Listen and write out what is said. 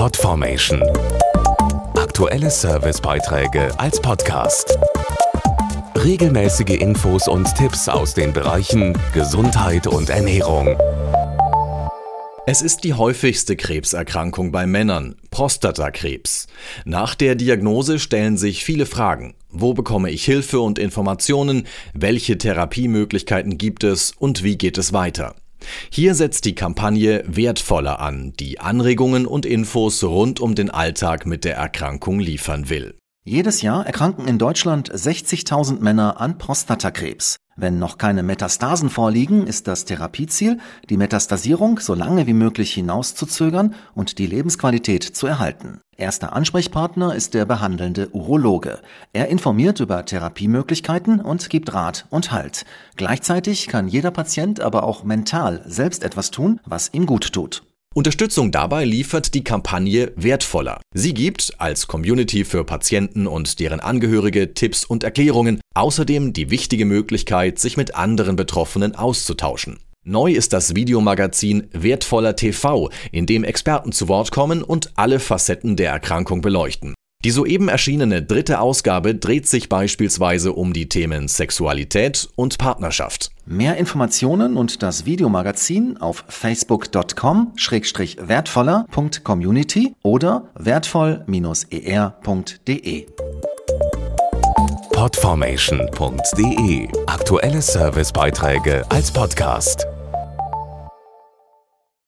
Podformation. Aktuelle Servicebeiträge als Podcast. Regelmäßige Infos und Tipps aus den Bereichen Gesundheit und Ernährung. Es ist die häufigste Krebserkrankung bei Männern, Prostatakrebs. Nach der Diagnose stellen sich viele Fragen. Wo bekomme ich Hilfe und Informationen? Welche Therapiemöglichkeiten gibt es und wie geht es weiter? Hier setzt die Kampagne Wertvoller an, die Anregungen und Infos rund um den Alltag mit der Erkrankung liefern will. Jedes Jahr erkranken in Deutschland 60.000 Männer an Prostatakrebs. Wenn noch keine Metastasen vorliegen, ist das Therapieziel, die Metastasierung so lange wie möglich hinauszuzögern und die Lebensqualität zu erhalten. Erster Ansprechpartner ist der behandelnde Urologe. Er informiert über Therapiemöglichkeiten und gibt Rat und Halt. Gleichzeitig kann jeder Patient aber auch mental selbst etwas tun, was ihm gut tut. Unterstützung dabei liefert die Kampagne Wertvoller. Sie gibt als Community für Patienten und deren Angehörige Tipps und Erklärungen, außerdem die wichtige Möglichkeit, sich mit anderen Betroffenen auszutauschen. Neu ist das Videomagazin Wertvoller TV, in dem Experten zu Wort kommen und alle Facetten der Erkrankung beleuchten. Die soeben erschienene dritte Ausgabe dreht sich beispielsweise um die Themen Sexualität und Partnerschaft. Mehr Informationen und das Videomagazin auf facebook.com-wertvoller.community oder wertvoll-er.de. Podformation.de Aktuelle Servicebeiträge als Podcast.